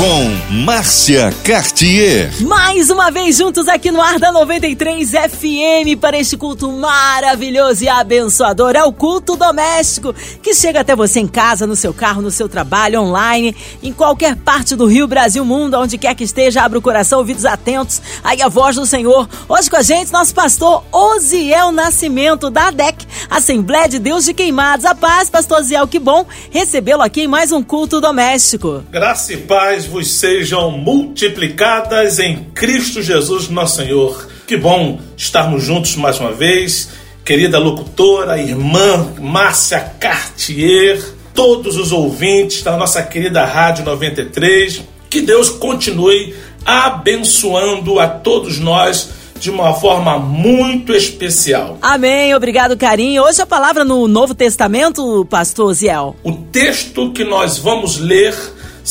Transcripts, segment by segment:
com Márcia Cartier. Mais uma vez juntos aqui no ar da 93 FM para este culto maravilhoso e abençoador. É o culto doméstico que chega até você em casa, no seu carro, no seu trabalho, online, em qualquer parte do Rio, Brasil, mundo, onde quer que esteja. Abra o coração, ouvidos atentos. Aí a voz do Senhor. Hoje com a gente, nosso pastor Osiel Nascimento da ADEC, Assembleia de Deus de Queimados. A paz, pastor Osiel, que bom recebê-lo aqui em mais um culto doméstico. Graça e paz vos sejam multiplicadas em Cristo Jesus, nosso Senhor. Que bom estarmos juntos mais uma vez. Querida locutora, irmã Márcia Cartier, todos os ouvintes da nossa querida Rádio 93, que Deus continue abençoando a todos nós de uma forma muito especial. Amém, obrigado, carinho. Hoje a palavra no Novo Testamento, pastor Ziel. O texto que nós vamos ler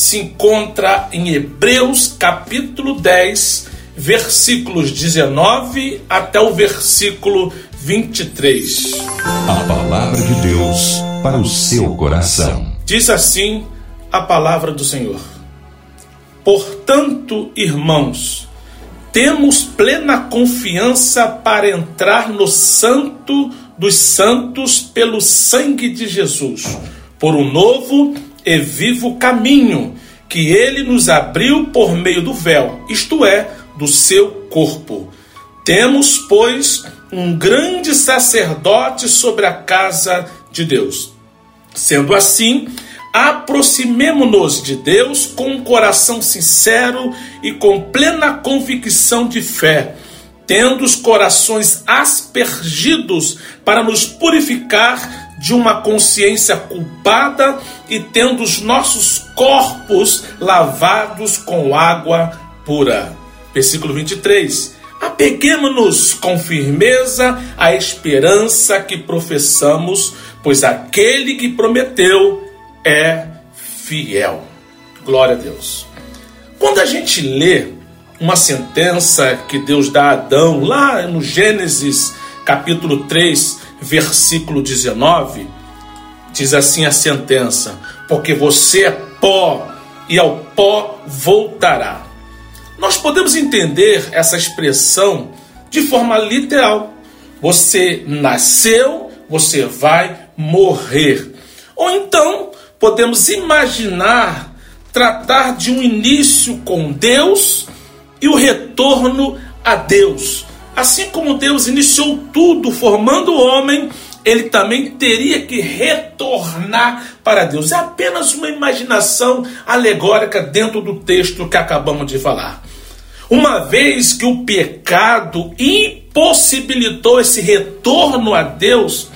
se encontra em Hebreus capítulo 10, versículos 19 até o versículo 23. A palavra de Deus para o seu coração. Diz assim a palavra do Senhor. Portanto, irmãos, temos plena confiança para entrar no Santo dos Santos pelo sangue de Jesus, por um novo e vivo caminho que ele nos abriu por meio do véu, isto é, do seu corpo. Temos, pois, um grande sacerdote sobre a casa de Deus. Sendo assim, aproximemo-nos de Deus com um coração sincero e com plena convicção de fé, tendo os corações aspergidos para nos purificar de uma consciência culpada e tendo os nossos corpos lavados com água pura. Versículo 23. Apeguemos-nos com firmeza à esperança que professamos, pois aquele que prometeu é fiel. Glória a Deus. Quando a gente lê uma sentença que Deus dá a Adão, lá no Gênesis capítulo 3, versículo 19, diz assim a sentença: Porque você é pó e ao pó voltará. Nós podemos entender essa expressão de forma literal. Você nasceu, você vai morrer. Ou então, podemos imaginar tratar de um início com Deus e o retorno a Deus. Assim como Deus iniciou tudo formando o homem, ele também teria que retornar para Deus. É apenas uma imaginação alegórica dentro do texto que acabamos de falar. Uma vez que o pecado impossibilitou esse retorno a Deus,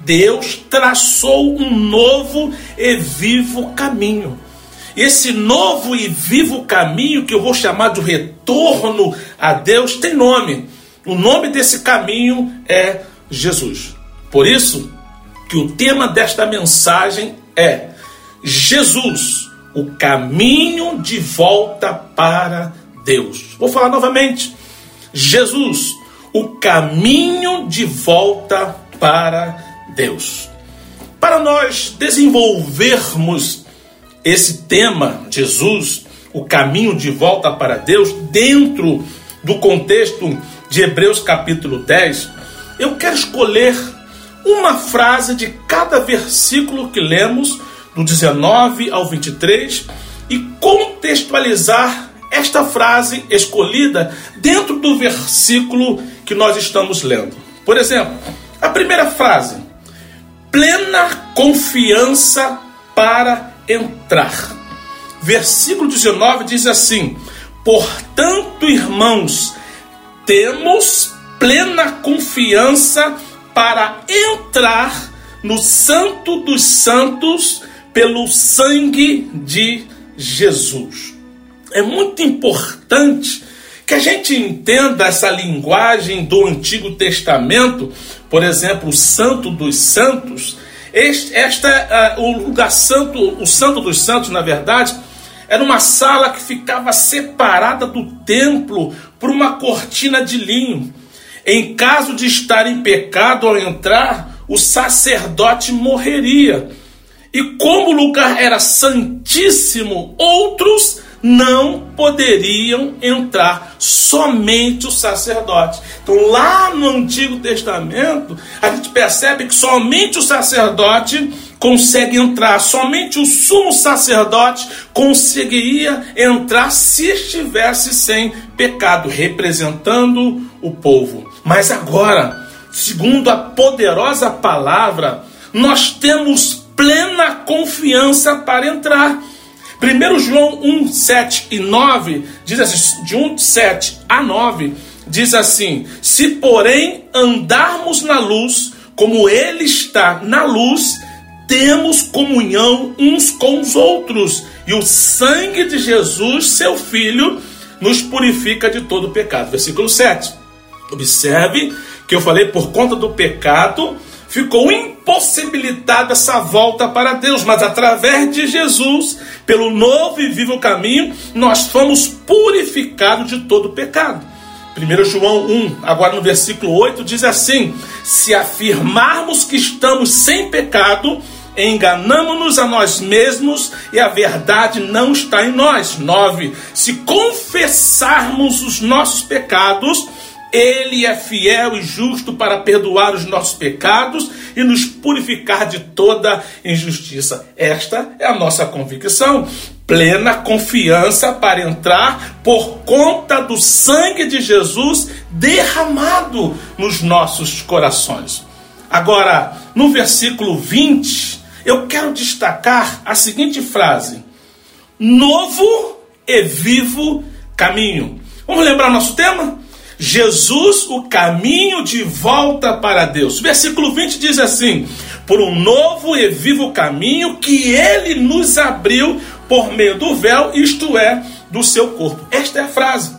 Deus traçou um novo e vivo caminho. Esse novo e vivo caminho, que eu vou chamar de retorno a Deus, tem nome. O nome desse caminho é Jesus. Por isso que o tema desta mensagem é Jesus, o caminho de volta para Deus. Vou falar novamente. Jesus, o caminho de volta para Deus. Para nós desenvolvermos esse tema, Jesus, o caminho de volta para Deus, dentro do contexto de Hebreus capítulo 10, eu quero escolher uma frase de cada versículo que lemos, do 19 ao 23, e contextualizar esta frase escolhida dentro do versículo que nós estamos lendo. Por exemplo, a primeira frase: plena confiança para entrar. Versículo 19 diz assim: Portanto, irmãos, temos plena confiança para entrar no Santo dos Santos pelo sangue de Jesus. É muito importante que a gente entenda essa linguagem do Antigo Testamento, por exemplo, o Santo dos Santos. Este, esta, uh, o lugar santo, o Santo dos Santos, na verdade, era uma sala que ficava separada do templo por uma cortina de linho. Em caso de estar em pecado ao entrar, o sacerdote morreria. E como o lugar era santíssimo, outros não poderiam entrar, somente o sacerdote. Então, lá no Antigo Testamento, a gente percebe que somente o sacerdote consegue entrar, somente o sumo sacerdote conseguiria entrar se estivesse sem pecado, representando o povo. Mas agora, segundo a poderosa palavra, nós temos plena confiança para entrar. 1 João 1, 7 e 9 diz assim: de 1, 7 a 9, diz assim: Se porém andarmos na luz, como Ele está na luz, temos comunhão uns com os outros, e o sangue de Jesus, seu Filho, nos purifica de todo pecado. Versículo 7. Observe que eu falei por conta do pecado ficou impossibilitada essa volta para Deus, mas através de Jesus, pelo novo e vivo caminho, nós fomos purificados de todo pecado. 1 João 1, agora no versículo 8, diz assim: Se afirmarmos que estamos sem pecado, enganamos-nos a nós mesmos e a verdade não está em nós. 9. Se confessarmos os nossos pecados, ele é fiel e justo para perdoar os nossos pecados e nos purificar de toda injustiça. Esta é a nossa convicção. Plena confiança para entrar por conta do sangue de Jesus derramado nos nossos corações. Agora, no versículo 20, eu quero destacar a seguinte frase: Novo e vivo caminho. Vamos lembrar nosso tema? Jesus, o caminho de volta para Deus. Versículo 20 diz assim: Por um novo e vivo caminho que ele nos abriu por meio do véu, isto é, do seu corpo. Esta é a frase.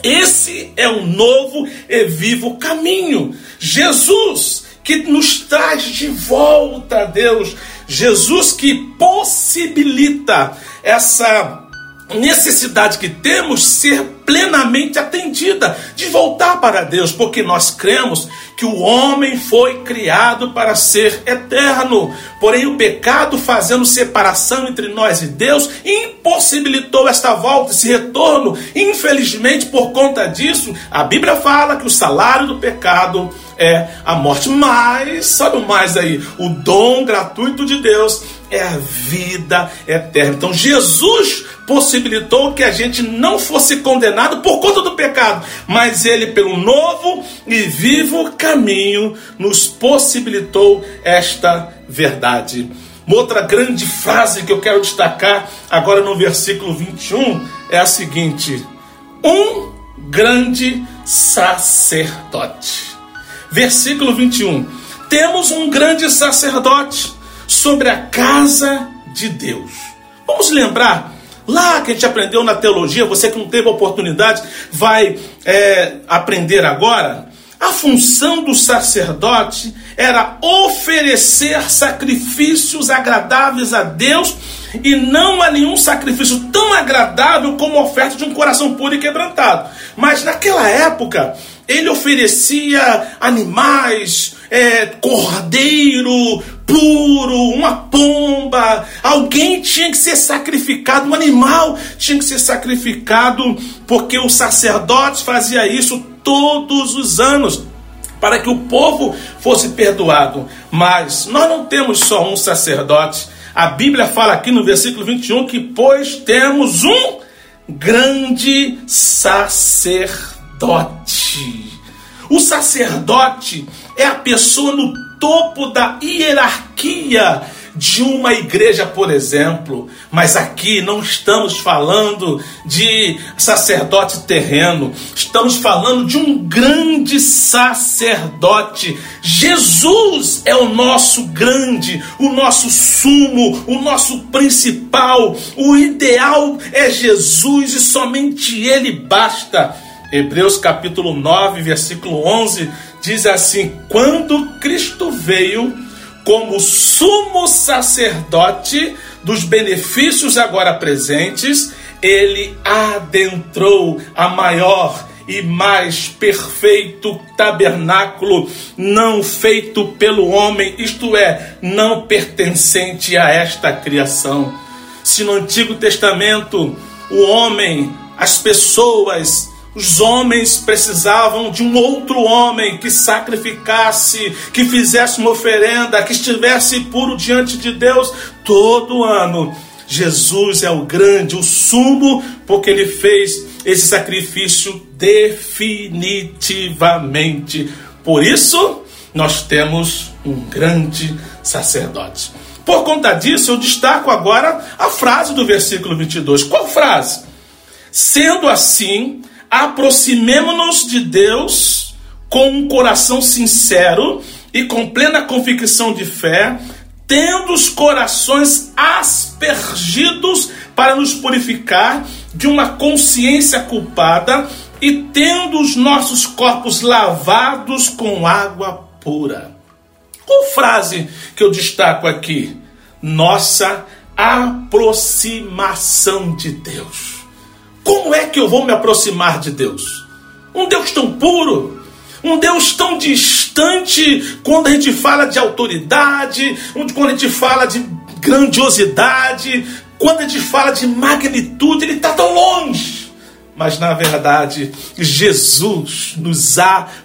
Esse é o novo e vivo caminho. Jesus que nos traz de volta a Deus. Jesus que possibilita essa necessidade que temos ser plenamente atendida, de voltar para Deus, porque nós cremos que o homem foi criado para ser eterno. Porém, o pecado, fazendo separação entre nós e Deus, impossibilitou esta volta, esse retorno. Infelizmente, por conta disso, a Bíblia fala que o salário do pecado é a morte. Mas, sabe o mais aí? O dom gratuito de Deus é a vida eterna. Então, Jesus possibilitou que a gente não fosse condenado por conta do pecado, mas ele, pelo novo e vivo caminho, nos possibilitou esta verdade. Uma outra grande frase que eu quero destacar agora no versículo 21 é a seguinte: um grande sacerdote. Versículo 21. Temos um grande sacerdote sobre a casa de Deus. Vamos lembrar Lá que a gente aprendeu na teologia, você que não teve oportunidade, vai é, aprender agora. A função do sacerdote era oferecer sacrifícios agradáveis a Deus e não a nenhum sacrifício tão agradável como a oferta de um coração puro e quebrantado. Mas naquela época, ele oferecia animais, é, cordeiro puro, uma pomba, alguém tinha que ser sacrificado, um animal tinha que ser sacrificado, porque o sacerdote fazia isso todos os anos para que o povo fosse perdoado. Mas nós não temos só um sacerdote. A Bíblia fala aqui no versículo 21 que, pois, temos um grande sacerdote. O sacerdote é a pessoa no topo da hierarquia de uma igreja, por exemplo. Mas aqui não estamos falando de sacerdote terreno, estamos falando de um grande sacerdote. Jesus é o nosso grande, o nosso sumo, o nosso principal. O ideal é Jesus e somente Ele basta. Hebreus capítulo 9, versículo 11 diz assim: Quando Cristo veio como sumo sacerdote dos benefícios agora presentes, ele adentrou a maior e mais perfeito tabernáculo, não feito pelo homem, isto é, não pertencente a esta criação. Se no Antigo Testamento o homem, as pessoas, os homens precisavam de um outro homem que sacrificasse, que fizesse uma oferenda, que estivesse puro diante de Deus todo ano. Jesus é o grande, o sumo, porque ele fez esse sacrifício definitivamente. Por isso, nós temos um grande sacerdote. Por conta disso, eu destaco agora a frase do versículo 22. Qual frase? Sendo assim, aproximemo-nos de Deus com um coração sincero e com plena convicção de fé, tendo os corações aspergidos para nos purificar de uma consciência culpada e tendo os nossos corpos lavados com água pura. Qual frase que eu destaco aqui? Nossa aproximação de Deus. Como é que eu vou me aproximar de Deus? Um Deus tão puro, um Deus tão distante quando a gente fala de autoridade, quando a gente fala de grandiosidade, quando a gente fala de magnitude, ele está tão longe. Mas na verdade, Jesus nos aproximou.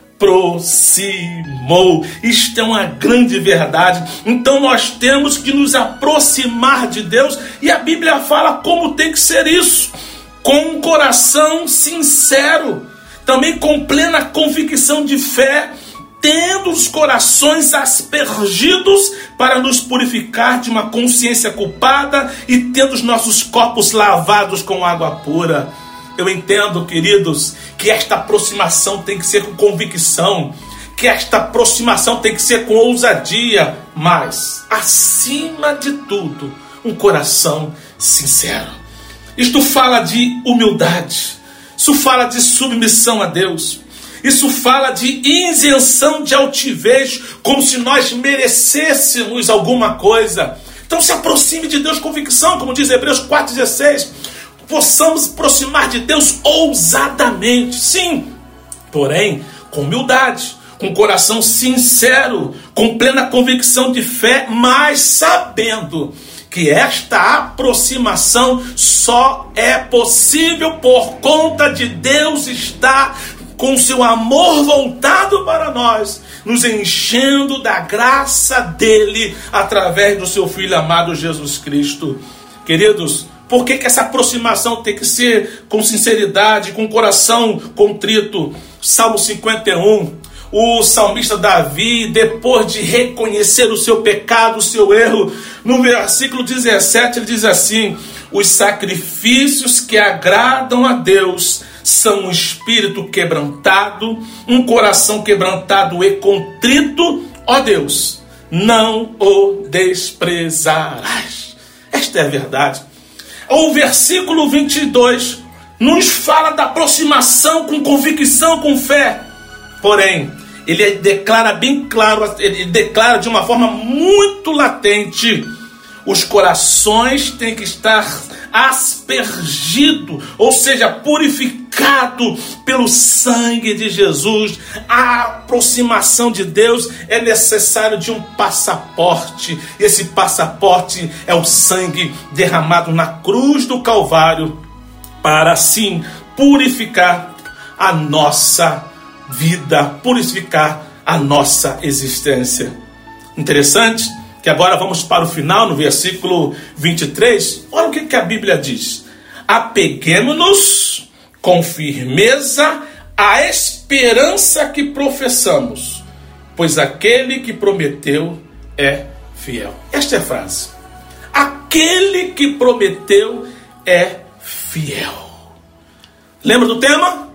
Isto é uma grande verdade. Então nós temos que nos aproximar de Deus e a Bíblia fala como tem que ser isso com um coração sincero, também com plena convicção de fé, tendo os corações aspergidos para nos purificar de uma consciência culpada e tendo os nossos corpos lavados com água pura. Eu entendo, queridos, que esta aproximação tem que ser com convicção, que esta aproximação tem que ser com ousadia, mas, acima de tudo, um coração sincero. Isto fala de humildade, isso fala de submissão a Deus, isso fala de isenção de altivez, como se nós merecêssemos alguma coisa. Então se aproxime de Deus com convicção, como diz Hebreus 4,16. Possamos aproximar de Deus ousadamente, sim, porém com humildade, com coração sincero, com plena convicção de fé, mas sabendo que esta aproximação só é possível por conta de Deus estar com seu amor voltado para nós, nos enchendo da graça dele através do seu filho amado Jesus Cristo. Queridos, por que, que essa aproximação tem que ser com sinceridade, com coração contrito? Salmo 51, o salmista Davi, depois de reconhecer o seu pecado, o seu erro, no versículo 17 ele diz assim: Os sacrifícios que agradam a Deus são um espírito quebrantado, um coração quebrantado e contrito, ó Deus, não o desprezarás. Esta é a verdade. O versículo 22 nos fala da aproximação com convicção, com fé. Porém, ele declara bem claro, ele declara de uma forma muito latente: os corações têm que estar aspergido, ou seja, purificado pelo sangue de Jesus. A aproximação de Deus é necessário de um passaporte. Esse passaporte é o sangue derramado na cruz do Calvário para assim purificar a nossa vida, purificar a nossa existência. Interessante que agora vamos para o final, no versículo 23. Olha o que, que a Bíblia diz: Apeguemos-nos com firmeza à esperança que professamos, pois aquele que prometeu é fiel. Esta é a frase. Aquele que prometeu é fiel. Lembra do tema?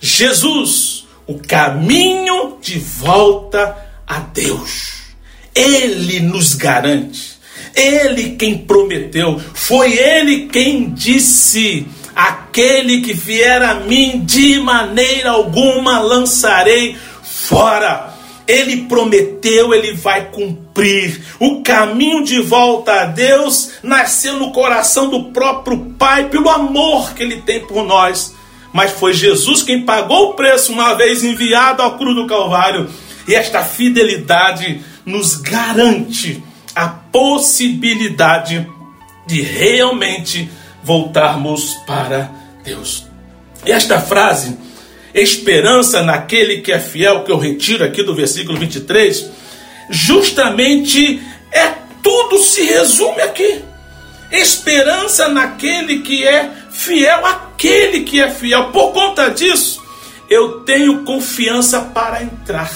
Jesus o caminho de volta a Deus. Ele nos garante. Ele quem prometeu. Foi ele quem disse: Aquele que vier a mim, de maneira alguma lançarei fora. Ele prometeu, ele vai cumprir. O caminho de volta a Deus nasceu no coração do próprio Pai, pelo amor que ele tem por nós. Mas foi Jesus quem pagou o preço uma vez enviado ao cruz do Calvário. E esta fidelidade nos garante a possibilidade de realmente voltarmos para Deus. Esta frase, esperança naquele que é fiel, que eu retiro aqui do versículo 23, justamente é tudo se resume aqui. Esperança naquele que é fiel, aquele que é fiel. Por conta disso, eu tenho confiança para entrar.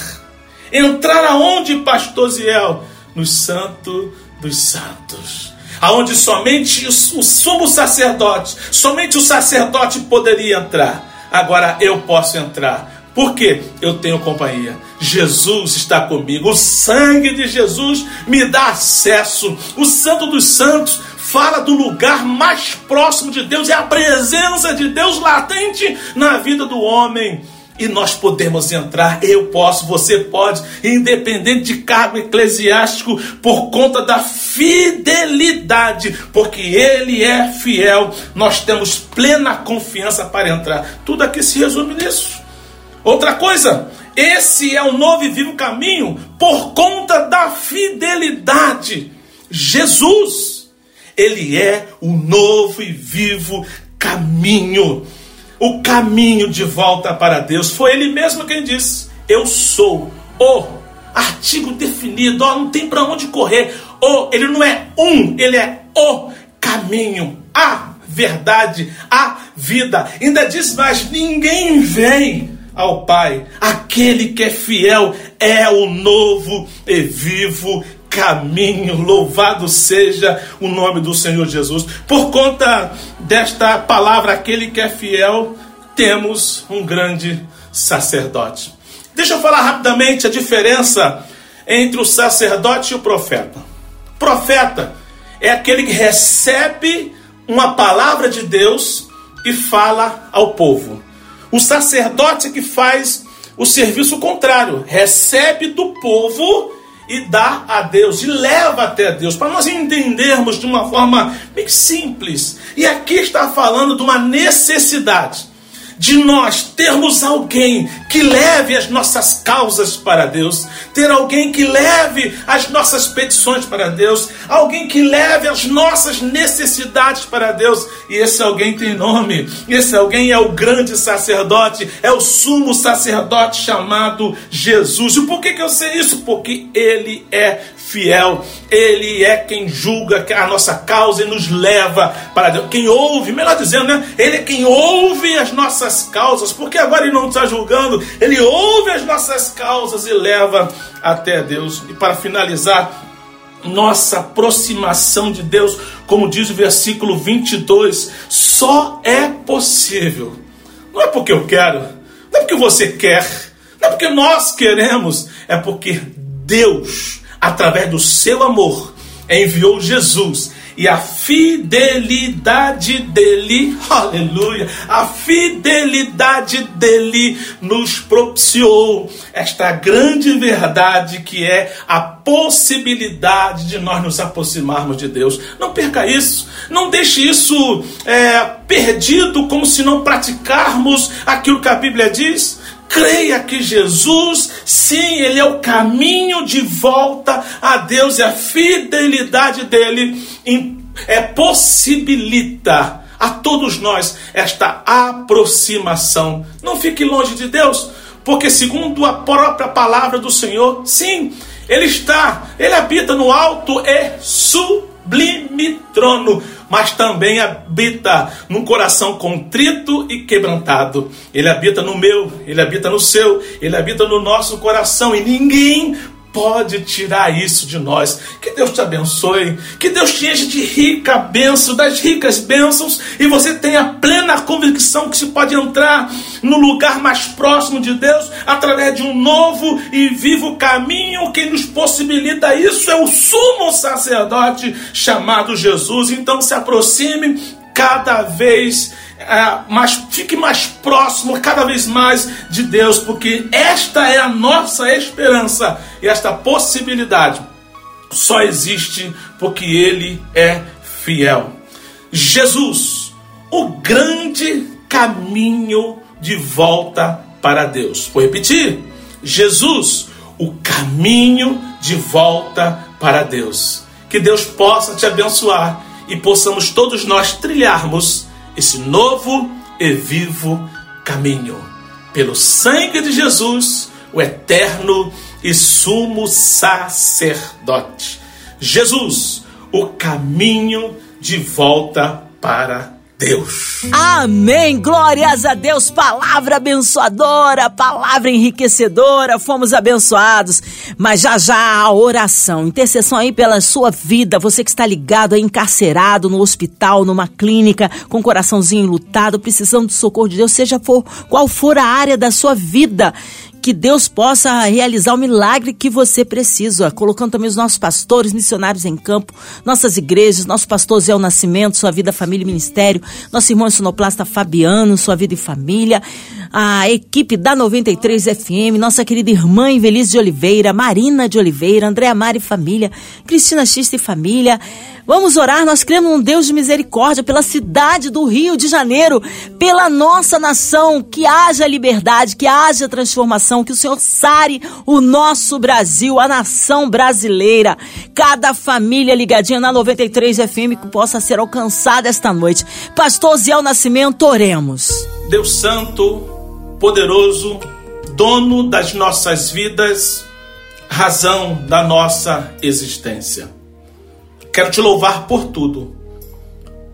Entrar aonde, pastor Ziel? No santo dos santos. Aonde somente o sumo sacerdote, somente o sacerdote poderia entrar. Agora eu posso entrar. Porque eu tenho companhia. Jesus está comigo. O sangue de Jesus me dá acesso. O Santo dos Santos fala do lugar mais próximo de Deus, é a presença de Deus latente na vida do homem. E nós podemos entrar, eu posso, você pode, independente de cargo eclesiástico, por conta da fidelidade, porque Ele é fiel, nós temos plena confiança para entrar. Tudo aqui se resume nisso. Outra coisa, esse é o novo e vivo caminho por conta da fidelidade. Jesus ele é o novo e vivo caminho. O caminho de volta para Deus. Foi ele mesmo quem disse: Eu sou o artigo definido, ó, não tem para onde correr. O, ele não é um, ele é o caminho, a verdade, a vida. Ainda diz mais: ninguém vem ao Pai. Aquele que é fiel é o novo e vivo caminho. Louvado seja o nome do Senhor Jesus. Por conta desta palavra, aquele que é fiel, temos um grande sacerdote. Deixa eu falar rapidamente a diferença entre o sacerdote e o profeta. Profeta é aquele que recebe uma palavra de Deus e fala ao povo. O sacerdote é que faz o serviço contrário, recebe do povo e dá a Deus, e leva até Deus, para nós entendermos de uma forma bem simples. E aqui está falando de uma necessidade de nós termos alguém que leve as nossas causas para Deus, ter alguém que leve as nossas petições para Deus, alguém que leve as nossas necessidades para Deus, e esse alguém tem nome, esse alguém é o grande sacerdote, é o sumo sacerdote chamado Jesus. E por que, que eu sei isso? Porque ele é fiel, Ele é quem julga a nossa causa e nos leva para Deus. Quem ouve, melhor dizendo, né? Ele é quem ouve as nossas causas, porque agora Ele não está julgando, Ele ouve as nossas causas e leva até Deus. E para finalizar, nossa aproximação de Deus, como diz o versículo 22, só é possível. Não é porque eu quero, não é porque você quer, não é porque nós queremos, é porque Deus através do seu amor, enviou Jesus e a fidelidade dele, aleluia, a fidelidade dele nos propiciou esta grande verdade que é a possibilidade de nós nos aproximarmos de Deus. Não perca isso, não deixe isso é, perdido como se não praticarmos aquilo que a Bíblia diz. Creia que Jesus, sim, Ele é o caminho de volta a Deus e a fidelidade dele é, possibilita a todos nós esta aproximação. Não fique longe de Deus, porque segundo a própria palavra do Senhor, sim, Ele está, Ele habita no alto e sublime trono mas também habita num coração contrito e quebrantado. Ele habita no meu, ele habita no seu, ele habita no nosso coração e ninguém pode tirar isso de nós. Que Deus te abençoe, que Deus te enche de rica bênção, das ricas bênçãos, e você tenha plena convicção que se pode entrar no lugar mais próximo de Deus através de um novo e vivo caminho que nos possibilita isso. É o sumo sacerdote chamado Jesus. Então se aproxime cada vez é, mais, fique mais próximo cada vez mais de Deus, porque esta é a nossa esperança e esta possibilidade só existe porque Ele é fiel. Jesus, o grande caminho de volta para Deus. Vou repetir: Jesus, o caminho de volta para Deus. Que Deus possa te abençoar e possamos todos nós trilharmos esse novo e vivo caminho. Pelo sangue de Jesus, o eterno e sumo sacerdote. Jesus, o caminho de volta para Deus. Amém. Glórias a Deus. Palavra abençoadora, palavra enriquecedora. Fomos abençoados. Mas já já a oração, intercessão aí pela sua vida. Você que está ligado aí, encarcerado no hospital, numa clínica, com o coraçãozinho lutado, precisando do socorro de Deus, seja for qual for a área da sua vida que Deus possa realizar o milagre que você precisa, colocando também os nossos pastores, missionários em campo, nossas igrejas, nosso pastor Zé Nascimento, sua vida, família e ministério, nosso irmão sonoplasta Fabiano, sua vida e família, a equipe da 93 FM, nossa querida irmã Invelise de Oliveira, Marina de Oliveira, Andréa Mari Família, Cristina Xista e Família, Vamos orar, nós cremos num Deus de misericórdia pela cidade do Rio de Janeiro, pela nossa nação, que haja liberdade, que haja transformação, que o Senhor sare o nosso Brasil, a nação brasileira, cada família ligadinha na 93 FM que possa ser alcançada esta noite. Pastor Ziel Nascimento, oremos. Deus Santo, poderoso, dono das nossas vidas, razão da nossa existência. Quero te louvar por tudo,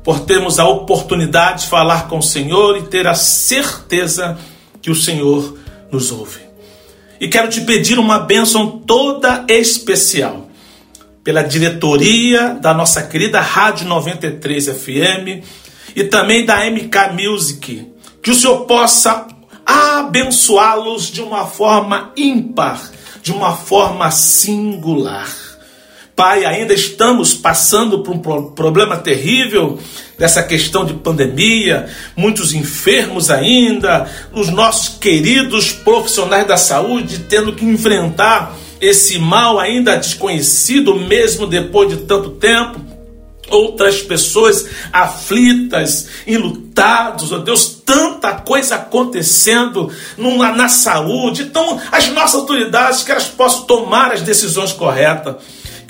por termos a oportunidade de falar com o Senhor e ter a certeza que o Senhor nos ouve. E quero te pedir uma bênção toda especial pela diretoria da nossa querida Rádio 93 FM e também da MK Music. Que o Senhor possa abençoá-los de uma forma ímpar, de uma forma singular. Pai, ainda estamos passando por um problema terrível dessa questão de pandemia, muitos enfermos ainda, os nossos queridos profissionais da saúde tendo que enfrentar esse mal ainda desconhecido, mesmo depois de tanto tempo. Outras pessoas aflitas, enlutados, oh Deus, tanta coisa acontecendo na saúde. Então, as nossas autoridades que elas possam tomar as decisões corretas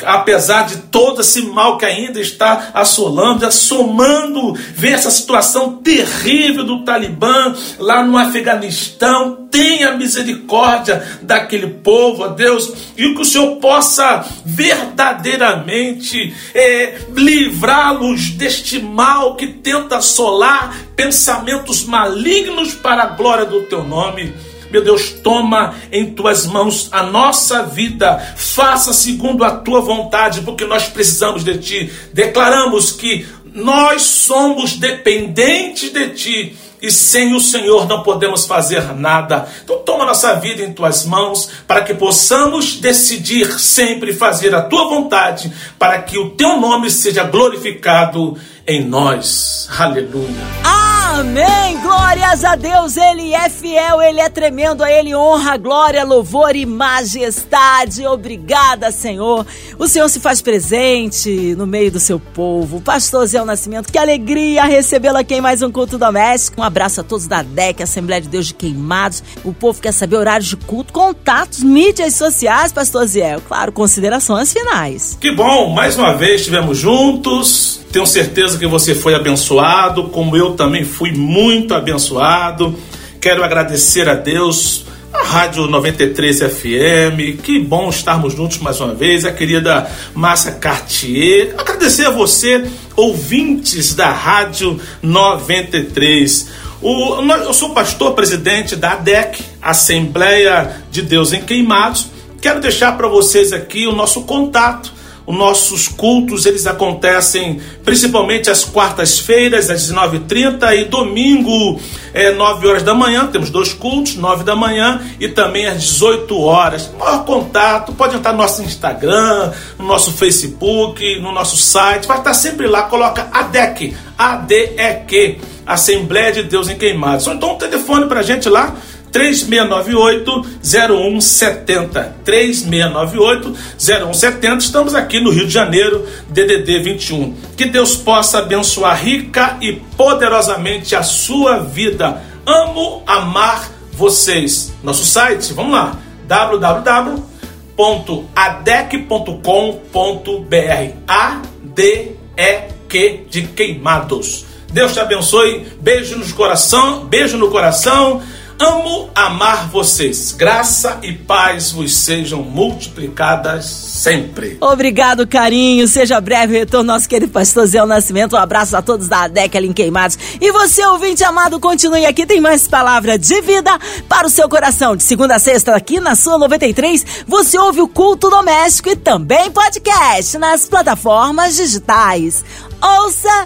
apesar de todo esse mal que ainda está assolando, assomando, vem essa situação terrível do Talibã lá no Afeganistão. Tenha misericórdia daquele povo, ó Deus, e que o Senhor possa verdadeiramente é, livrá-los deste mal que tenta assolar pensamentos malignos para a glória do teu nome. Meu Deus, toma em tuas mãos a nossa vida, faça segundo a tua vontade, porque nós precisamos de ti. Declaramos que nós somos dependentes de ti e sem o Senhor não podemos fazer nada. Então toma nossa vida em tuas mãos para que possamos decidir sempre fazer a tua vontade, para que o teu nome seja glorificado em nós. Aleluia. Amém. Glórias a Deus. Ele é fiel, ele é tremendo. A ele honra, glória, louvor e majestade. Obrigada, Senhor. O Senhor se faz presente no meio do seu povo. Pastor Zé Nascimento, que alegria recebê-lo aqui em mais um culto doméstico. Um abraço a todos da DEC, Assembleia de Deus de Queimados. O povo quer saber horários de culto, contatos, mídias sociais, Pastor Zé. Claro, considerações finais. Que bom, mais uma vez estivemos juntos. Tenho certeza que você foi abençoado, como eu também fui muito abençoado. Quero agradecer a Deus, a Rádio 93 FM. Que bom estarmos juntos mais uma vez. A querida Márcia Cartier. Agradecer a você, ouvintes da Rádio 93. O, eu sou pastor presidente da ADEC, Assembleia de Deus em Queimados. Quero deixar para vocês aqui o nosso contato os nossos cultos eles acontecem principalmente às quartas-feiras, às 19h30 e domingo, é, 9 horas da manhã. Temos dois cultos, 9 da manhã e também às 18 horas. Maior contato, pode entrar no nosso Instagram, no nosso Facebook, no nosso site. Vai estar sempre lá, coloca ADEC, A-D-E-Q, Assembleia de Deus em Queimados. Ou então um telefone para a gente lá 3698-0170. 3698-0170. Estamos aqui no Rio de Janeiro, DDD 21. Que Deus possa abençoar rica e poderosamente a sua vida. Amo amar vocês. Nosso site, vamos lá, www.adec.com.br. A-D-E-Q de queimados. Deus te abençoe. Beijo no coração, beijo no coração. Amo amar vocês. Graça e paz vos sejam multiplicadas sempre. Obrigado, carinho. Seja breve retorno, nosso querido pastor Zé Nascimento. Um abraço a todos da ADEC em Queimados. E você, ouvinte amado, continue aqui. Tem mais palavra de vida para o seu coração. De segunda a sexta, aqui na sua 93, você ouve o culto doméstico e também podcast nas plataformas digitais. Ouça